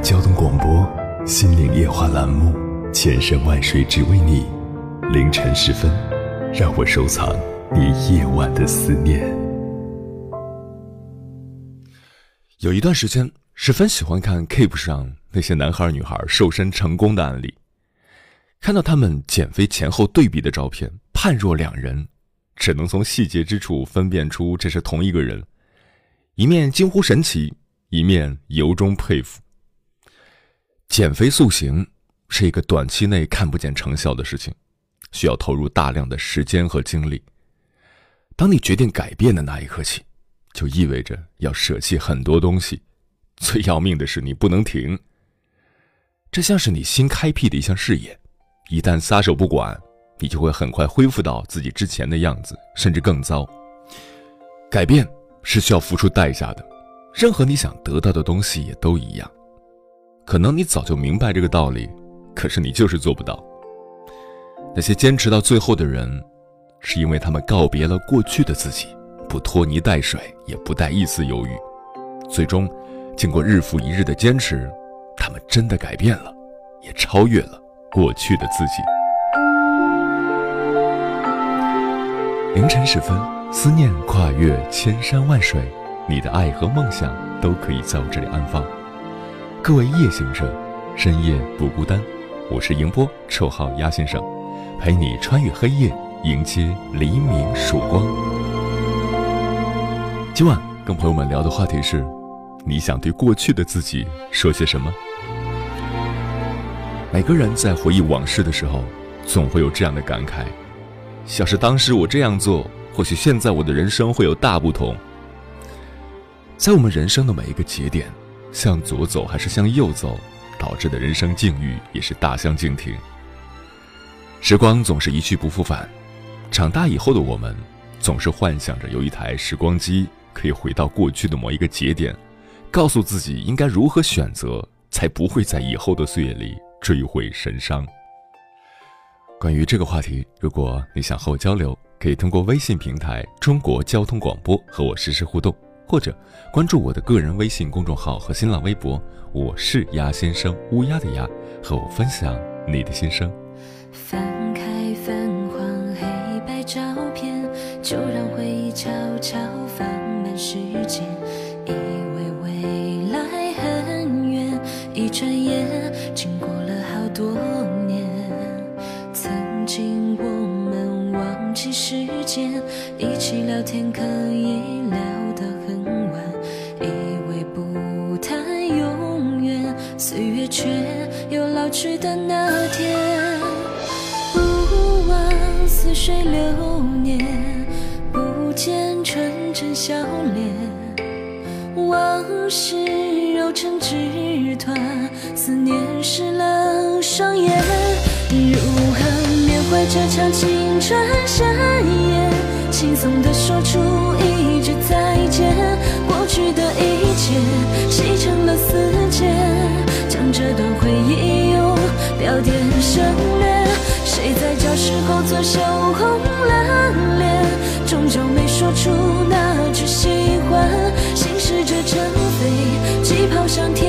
交通广播《心灵夜话》栏目，千山万水只为你。凌晨时分，让我收藏你夜晚的思念。有一段时间，十分喜欢看 Keep 上那些男孩女孩瘦身成功的案例，看到他们减肥前后对比的照片，判若两人，只能从细节之处分辨出这是同一个人，一面惊呼神奇。一面由衷佩服。减肥塑形是一个短期内看不见成效的事情，需要投入大量的时间和精力。当你决定改变的那一刻起，就意味着要舍弃很多东西。最要命的是，你不能停。这像是你新开辟的一项事业，一旦撒手不管，你就会很快恢复到自己之前的样子，甚至更糟。改变是需要付出代价的。任何你想得到的东西也都一样，可能你早就明白这个道理，可是你就是做不到。那些坚持到最后的人，是因为他们告别了过去的自己，不拖泥带水，也不带一丝犹豫。最终，经过日复一日的坚持，他们真的改变了，也超越了过去的自己。凌晨时分，思念跨越千山万水。你的爱和梦想都可以在我这里安放。各位夜行者，深夜不孤单。我是迎波，绰号鸭先生，陪你穿越黑夜，迎接黎明曙光。今晚跟朋友们聊的话题是：你想对过去的自己说些什么？每个人在回忆往事的时候，总会有这样的感慨：要是当时我这样做，或许现在我的人生会有大不同。在我们人生的每一个节点，向左走还是向右走，导致的人生境遇也是大相径庭。时光总是一去不复返，长大以后的我们，总是幻想着有一台时光机，可以回到过去的某一个节点，告诉自己应该如何选择，才不会在以后的岁月里追悔神伤。关于这个话题，如果你想和我交流，可以通过微信平台“中国交通广播”和我实时互动。或者关注我的个人微信公众号和新浪微博，我是鸭先生，乌鸦的鸭，和我分享你的心声。翻开泛黄黑白照片，就让回忆悄悄放慢时间。以为未来很远，一转眼经过了好多年。曾经我们忘记时间，一起聊天可以去的那天，不枉似水流年，不见纯真笑脸，往事揉成纸团，思念湿了双眼。如何缅怀这场青春盛宴？轻松地说出一句再见，过去的一切洗成了思念。将这段回忆聊天省略，谁在教室后座羞红了脸，终究没说出那句喜欢。心试着成飞，机跑向天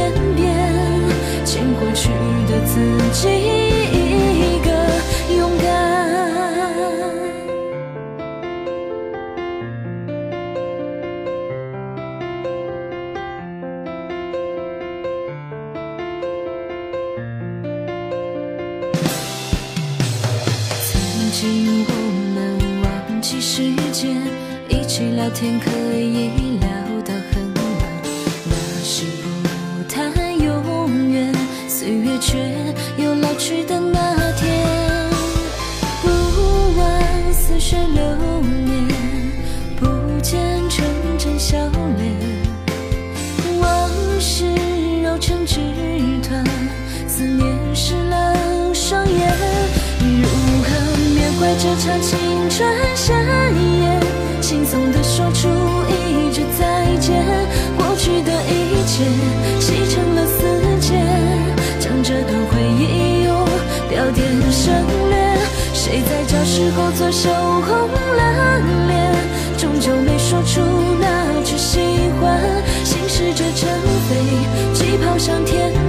这场青春盛宴，轻松地说出一句再见，过去的一切洗成了死结，将这段回忆用标点省略。谁在教室后座羞红了脸，终究没说出那句喜欢，心事这成飞，机跑向天。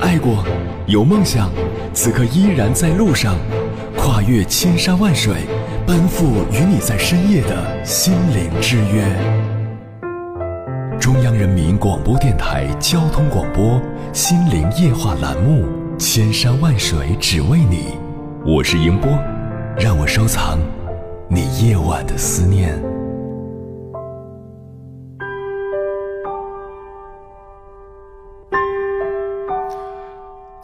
爱过，有梦想，此刻依然在路上，跨越千山万水，奔赴与你在深夜的心灵之约。中央人民广播电台交通广播《心灵夜话》栏目，千山万水只为你，我是迎波，让我收藏你夜晚的思念。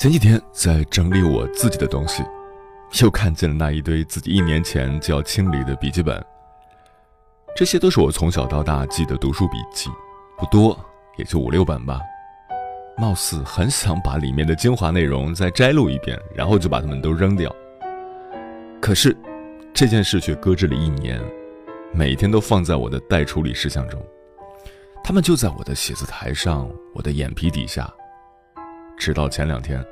前几天在整理我自己的东西，又看见了那一堆自己一年前就要清理的笔记本。这些都是我从小到大记的读书笔记，不多，也就五六本吧。貌似很想把里面的精华内容再摘录一遍，然后就把它们都扔掉。可是这件事却搁置了一年，每天都放在我的待处理事项中。它们就在我的写字台上，我的眼皮底下。直到前两天，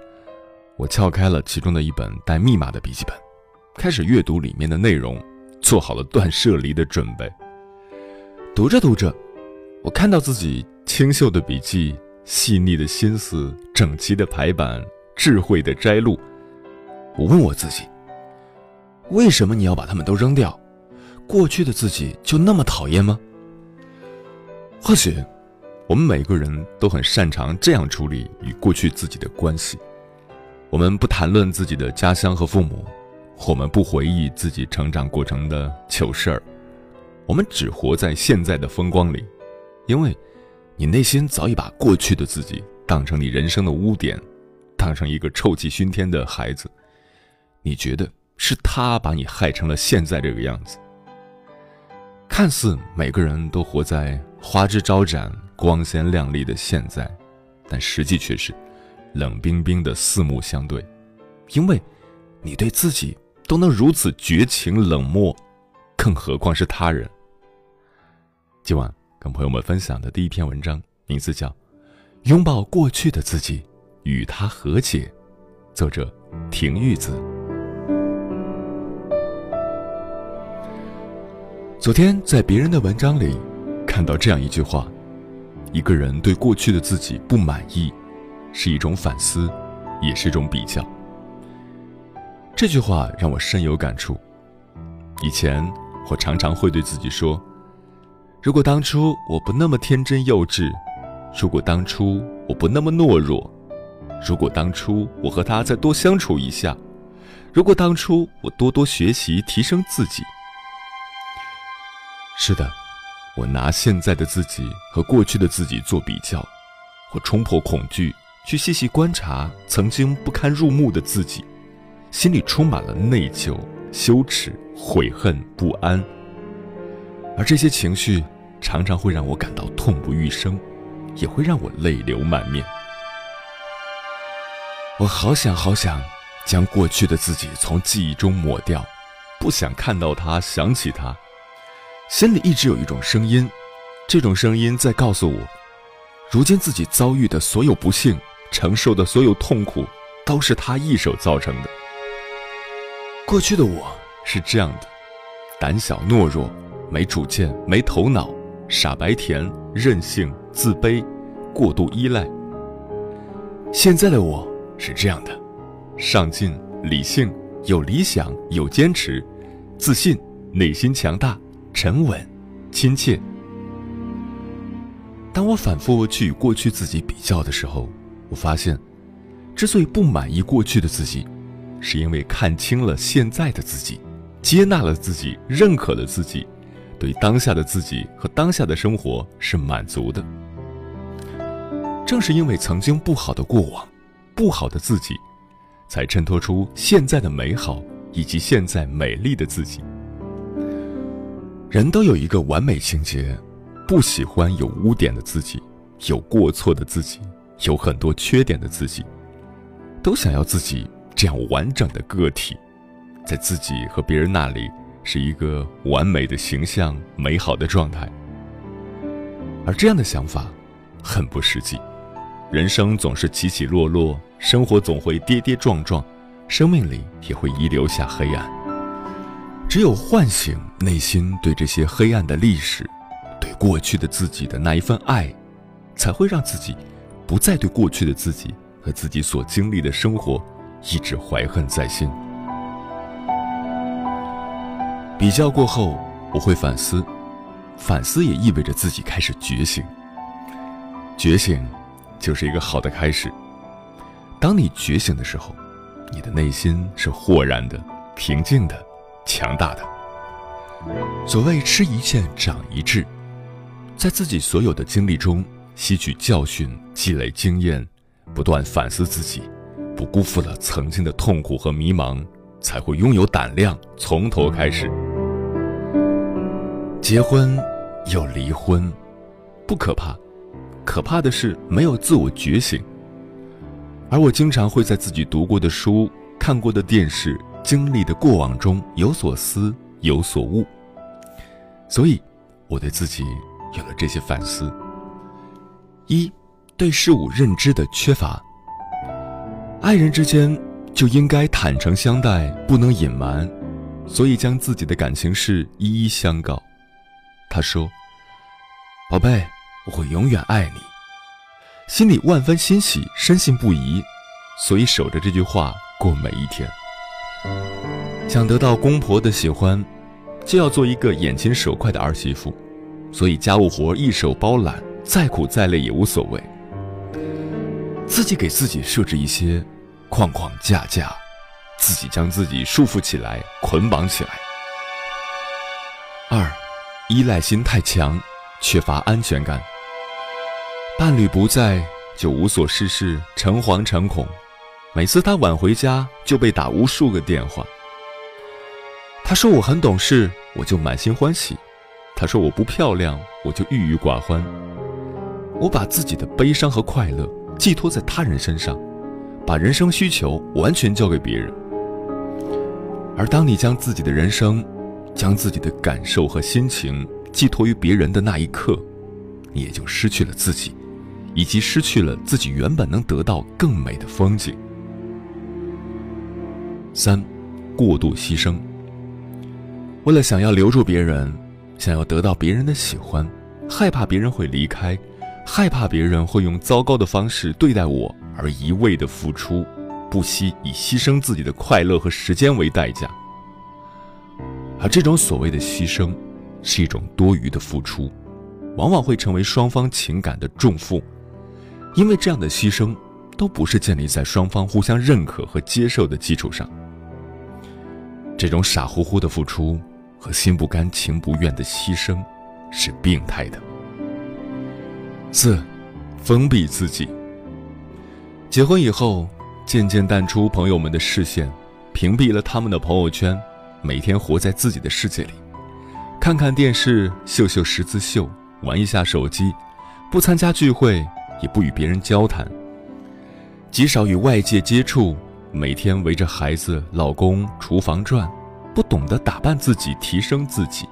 我撬开了其中的一本带密码的笔记本，开始阅读里面的内容，做好了断舍离的准备。读着读着，我看到自己清秀的笔记、细腻的心思、整齐的排版、智慧的摘录。我问我自己：为什么你要把它们都扔掉？过去的自己就那么讨厌吗？或许。我们每个人都很擅长这样处理与过去自己的关系。我们不谈论自己的家乡和父母，我们不回忆自己成长过程的糗事儿，我们只活在现在的风光里，因为，你内心早已把过去的自己当成你人生的污点，当成一个臭气熏天的孩子，你觉得是他把你害成了现在这个样子。看似每个人都活在花枝招展。光鲜亮丽的现在，但实际却是冷冰冰的四目相对。因为，你对自己都能如此绝情冷漠，更何况是他人。今晚跟朋友们分享的第一篇文章，名字叫《拥抱过去的自己，与他和解》，作者婷玉子。昨天在别人的文章里看到这样一句话。一个人对过去的自己不满意，是一种反思，也是一种比较。这句话让我深有感触。以前我常常会对自己说：“如果当初我不那么天真幼稚，如果当初我不那么懦弱，如果当初我和他再多相处一下，如果当初我多多学习提升自己。”是的。我拿现在的自己和过去的自己做比较，我冲破恐惧，去细细观察曾经不堪入目的自己，心里充满了内疚、羞耻、悔恨、不安。而这些情绪常常会让我感到痛不欲生，也会让我泪流满面。我好想好想将过去的自己从记忆中抹掉，不想看到他，想起他。心里一直有一种声音，这种声音在告诉我，如今自己遭遇的所有不幸，承受的所有痛苦，都是他一手造成的。过去的我是这样的，胆小懦弱，没主见，没头脑，傻白甜，任性，自卑，过度依赖。现在的我是这样的，上进，理性，有理想，有坚持，自信，内心强大。沉稳，亲切。当我反复去与过去自己比较的时候，我发现，之所以不满意过去的自己，是因为看清了现在的自己，接纳了自己，认可了自己，对当下的自己和当下的生活是满足的。正是因为曾经不好的过往，不好的自己，才衬托出现在的美好以及现在美丽的自己。人都有一个完美情节，不喜欢有污点的自己，有过错的自己，有很多缺点的自己，都想要自己这样完整的个体，在自己和别人那里是一个完美的形象、美好的状态。而这样的想法很不实际，人生总是起起落落，生活总会跌跌撞撞，生命里也会遗留下黑暗。只有唤醒内心对这些黑暗的历史，对过去的自己的那一份爱，才会让自己不再对过去的自己和自己所经历的生活一直怀恨在心。比较过后，我会反思，反思也意味着自己开始觉醒。觉醒就是一个好的开始。当你觉醒的时候，你的内心是豁然的、平静的。强大的。所谓吃一堑长一智，在自己所有的经历中吸取教训，积累经验，不断反思自己，不辜负了曾经的痛苦和迷茫，才会拥有胆量从头开始。结婚又离婚，不可怕，可怕的是没有自我觉醒。而我经常会在自己读过的书、看过的电视。经历的过往中有所思有所悟，所以我对自己有了这些反思：一，对事物认知的缺乏。爱人之间就应该坦诚相待，不能隐瞒，所以将自己的感情事一一相告。他说：“宝贝，我会永远爱你。”心里万分欣喜，深信不疑，所以守着这句话过每一天。想得到公婆的喜欢，就要做一个眼勤手快的儿媳妇，所以家务活一手包揽，再苦再累也无所谓。自己给自己设置一些框框架架，自己将自己束缚起来，捆绑起来。二，依赖心太强，缺乏安全感。伴侣不在，就无所事事，诚惶诚恐。每次他晚回家，就被打无数个电话。他说我很懂事，我就满心欢喜；他说我不漂亮，我就郁郁寡欢。我把自己的悲伤和快乐寄托在他人身上，把人生需求完全交给别人。而当你将自己的人生、将自己的感受和心情寄托于别人的那一刻，你也就失去了自己，以及失去了自己原本能得到更美的风景。三，过度牺牲。为了想要留住别人，想要得到别人的喜欢，害怕别人会离开，害怕别人会用糟糕的方式对待我，而一味的付出，不惜以牺牲自己的快乐和时间为代价。而这种所谓的牺牲，是一种多余的付出，往往会成为双方情感的重负，因为这样的牺牲，都不是建立在双方互相认可和接受的基础上。这种傻乎乎的付出和心不甘情不愿的牺牲，是病态的。四，封闭自己。结婚以后，渐渐淡出朋友们的视线，屏蔽了他们的朋友圈，每天活在自己的世界里，看看电视，绣绣十字绣，玩一下手机，不参加聚会，也不与别人交谈，极少与外界接触，每天围着孩子、老公、厨房转，不懂得打扮自己，提升自己。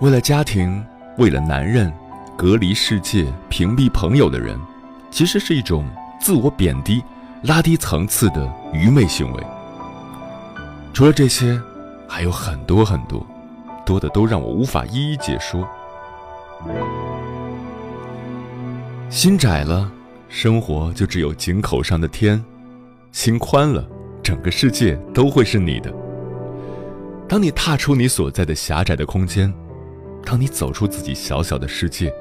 为了家庭，为了男人，隔离世界，屏蔽朋友的人，其实是一种自我贬低、拉低层次的愚昧行为。除了这些，还有很多很多。多的都让我无法一一解说。心窄了，生活就只有井口上的天；心宽了，整个世界都会是你的。当你踏出你所在的狭窄的空间，当你走出自己小小的世界，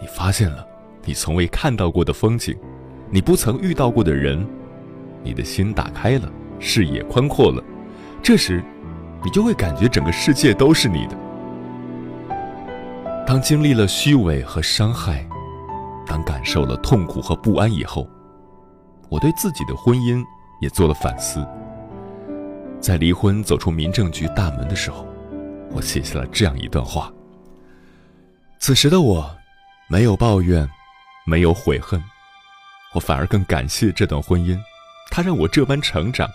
你发现了你从未看到过的风景，你不曾遇到过的人，你的心打开了，视野宽阔了。这时。你就会感觉整个世界都是你的。当经历了虚伪和伤害，当感受了痛苦和不安以后，我对自己的婚姻也做了反思。在离婚走出民政局大门的时候，我写下了这样一段话。此时的我，没有抱怨，没有悔恨，我反而更感谢这段婚姻，它让我这般成长，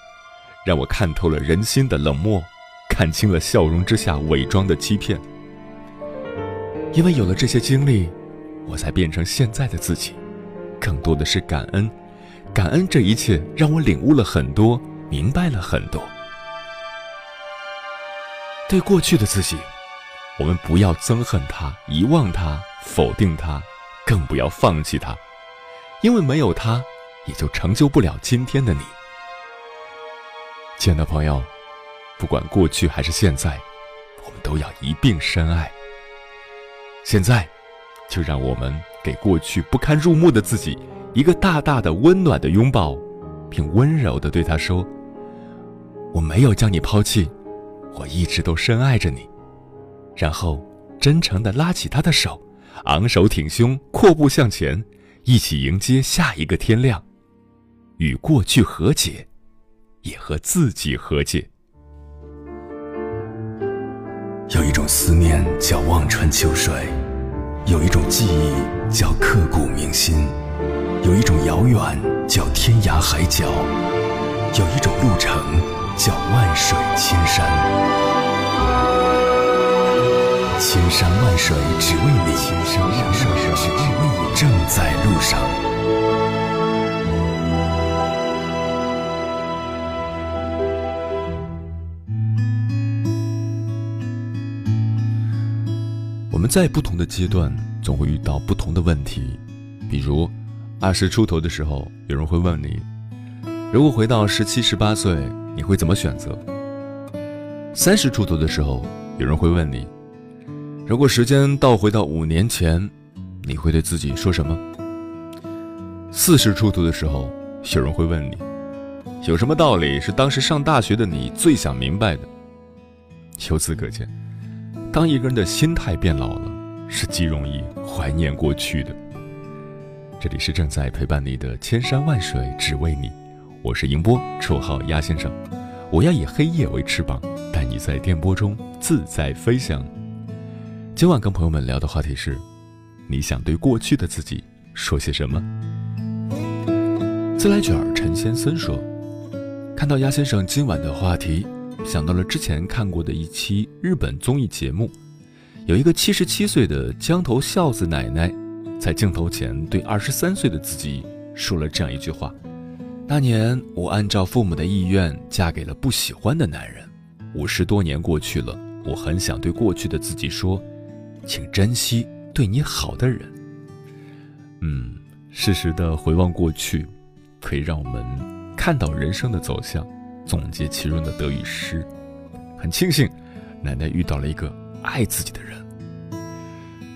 让我看透了人心的冷漠。看清了笑容之下伪装的欺骗，因为有了这些经历，我才变成现在的自己。更多的是感恩，感恩这一切让我领悟了很多，明白了很多。对过去的自己，我们不要憎恨他、遗忘他、否定他，更不要放弃他，因为没有他，也就成就不了今天的你。亲爱的朋友。不管过去还是现在，我们都要一并深爱。现在，就让我们给过去不堪入目的自己一个大大的、温暖的拥抱，并温柔地对他说：“我没有将你抛弃，我一直都深爱着你。”然后，真诚地拉起他的手，昂首挺胸，阔步向前，一起迎接下一个天亮，与过去和解，也和自己和解。有一种思念叫望穿秋水，有一种记忆叫刻骨铭心，有一种遥远叫天涯海角，有一种路程叫万水千山。千山万水只为你，千山万水只为你，正在路上。我们在不同的阶段总会遇到不同的问题，比如二十出头的时候，有人会问你，如果回到十七、十八岁，你会怎么选择？三十出头的时候，有人会问你，如果时间倒回到五年前，你会对自己说什么？四十出头的时候，有人会问你，有什么道理是当时上大学的你最想明白的？由此可见。当一个人的心态变老了，是极容易怀念过去的。这里是正在陪伴你的千山万水只为你，我是迎波，绰号鸭先生。我要以黑夜为翅膀，带你在电波中自在飞翔。今晚跟朋友们聊的话题是：你想对过去的自己说些什么？自来卷陈先森说：“看到鸭先生今晚的话题。”想到了之前看过的一期日本综艺节目，有一个七十七岁的江头孝子奶奶，在镜头前对二十三岁的自己说了这样一句话：“那年我按照父母的意愿嫁给了不喜欢的男人，五十多年过去了，我很想对过去的自己说，请珍惜对你好的人。”嗯，适时的回望过去，可以让我们看到人生的走向。总结其中的得与失，很庆幸奶奶遇到了一个爱自己的人。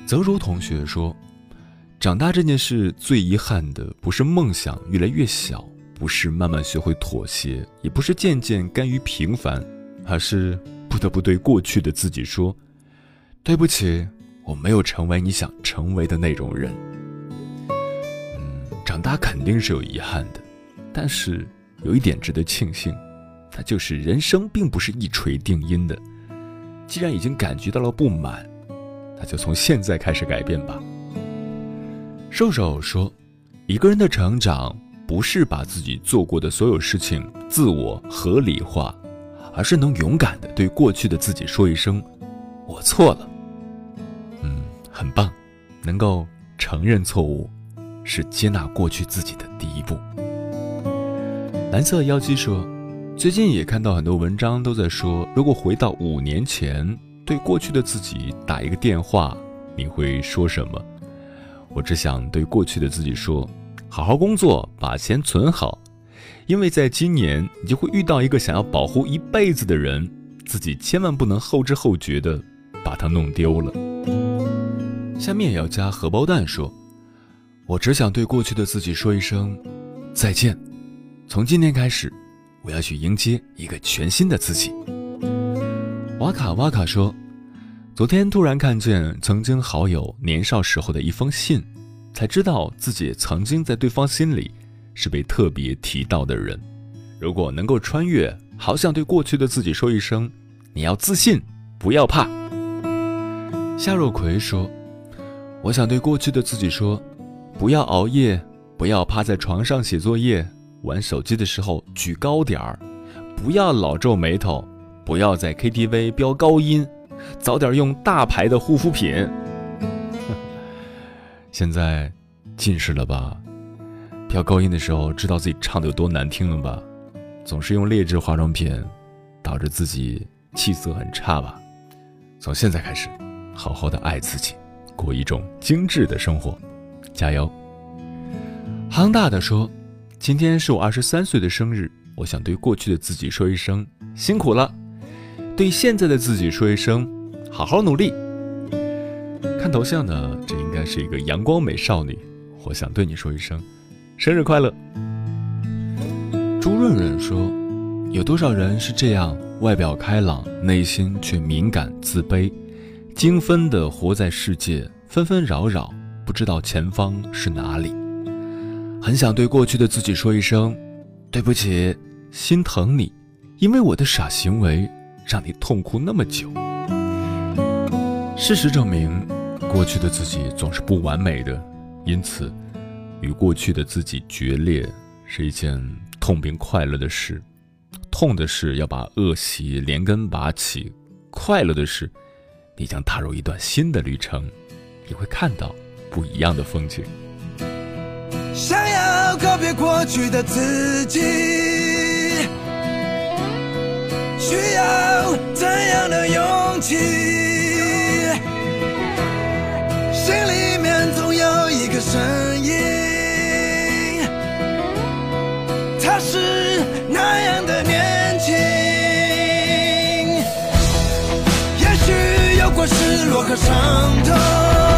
泽如同学说：“长大这件事最遗憾的，不是梦想越来越小，不是慢慢学会妥协，也不是渐渐甘于平凡，而是不得不对过去的自己说：‘对不起，我没有成为你想成为的那种人。’嗯，长大肯定是有遗憾的，但是有一点值得庆幸。”那就是人生并不是一锤定音的，既然已经感觉到了不满，那就从现在开始改变吧。瘦瘦说：“一个人的成长，不是把自己做过的所有事情自我合理化，而是能勇敢的对过去的自己说一声‘我错了’。嗯，很棒，能够承认错误，是接纳过去自己的第一步。”蓝色妖姬说。最近也看到很多文章都在说，如果回到五年前，对过去的自己打一个电话，你会说什么？我只想对过去的自己说：好好工作，把钱存好，因为在今年你就会遇到一个想要保护一辈子的人，自己千万不能后知后觉的把他弄丢了。下面要加荷包蛋说：我只想对过去的自己说一声再见，从今天开始。我要去迎接一个全新的自己。瓦卡瓦卡说：“昨天突然看见曾经好友年少时候的一封信，才知道自己曾经在对方心里是被特别提到的人。如果能够穿越，好想对过去的自己说一声：你要自信，不要怕。”夏若葵说：“我想对过去的自己说，不要熬夜，不要趴在床上写作业。”玩手机的时候举高点儿，不要老皱眉头，不要在 KTV 飙高音，早点用大牌的护肤品。现在近视了吧？飙高音的时候知道自己唱的有多难听了吧？总是用劣质化妆品，导致自己气色很差吧？从现在开始，好好的爱自己，过一种精致的生活，加油！夯大的说。今天是我二十三岁的生日，我想对过去的自己说一声辛苦了，对现在的自己说一声好好努力。看头像呢，这应该是一个阳光美少女，我想对你说一声生日快乐。朱润润说：“有多少人是这样，外表开朗，内心却敏感自卑，精分的活在世界，纷纷扰扰，不知道前方是哪里。”很想对过去的自己说一声：“对不起，心疼你，因为我的傻行为让你痛苦那么久。”事实证明，过去的自己总是不完美的，因此，与过去的自己决裂是一件痛并快乐的事。痛的是要把恶习连根拔起，快乐的是，你将踏入一段新的旅程，你会看到不一样的风景。想要告别过去的自己，需要怎样的勇气？心里面总有一个声音，他是那样的年轻。也许有过失落和伤痛。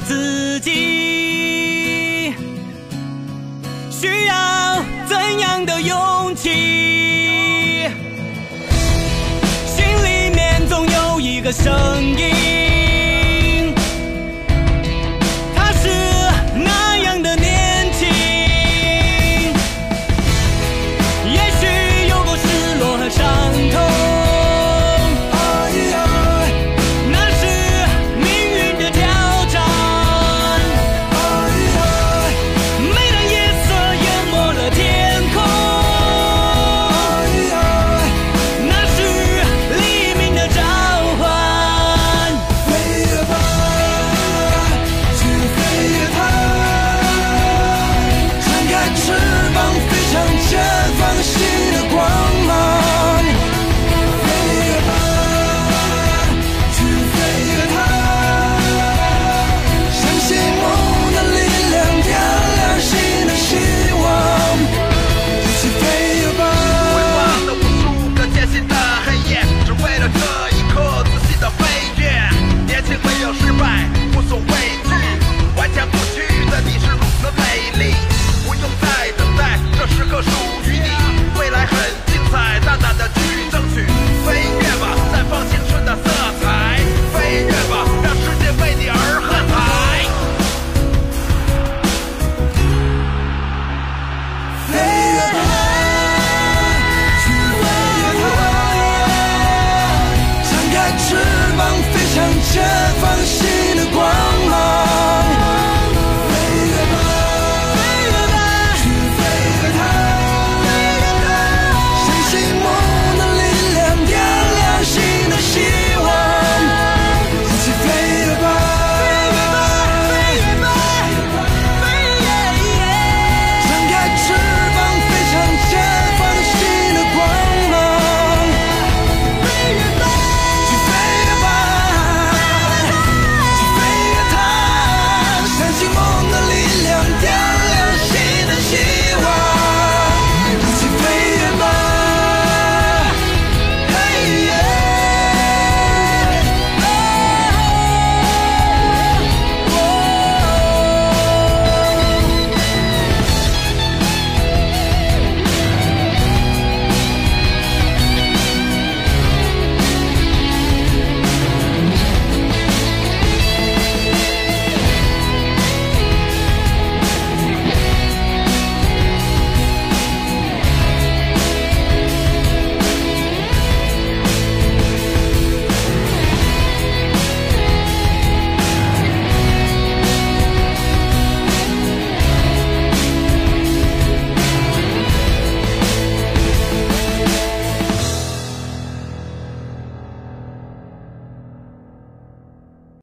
自己需要怎样的勇气？心里面总有一个声音。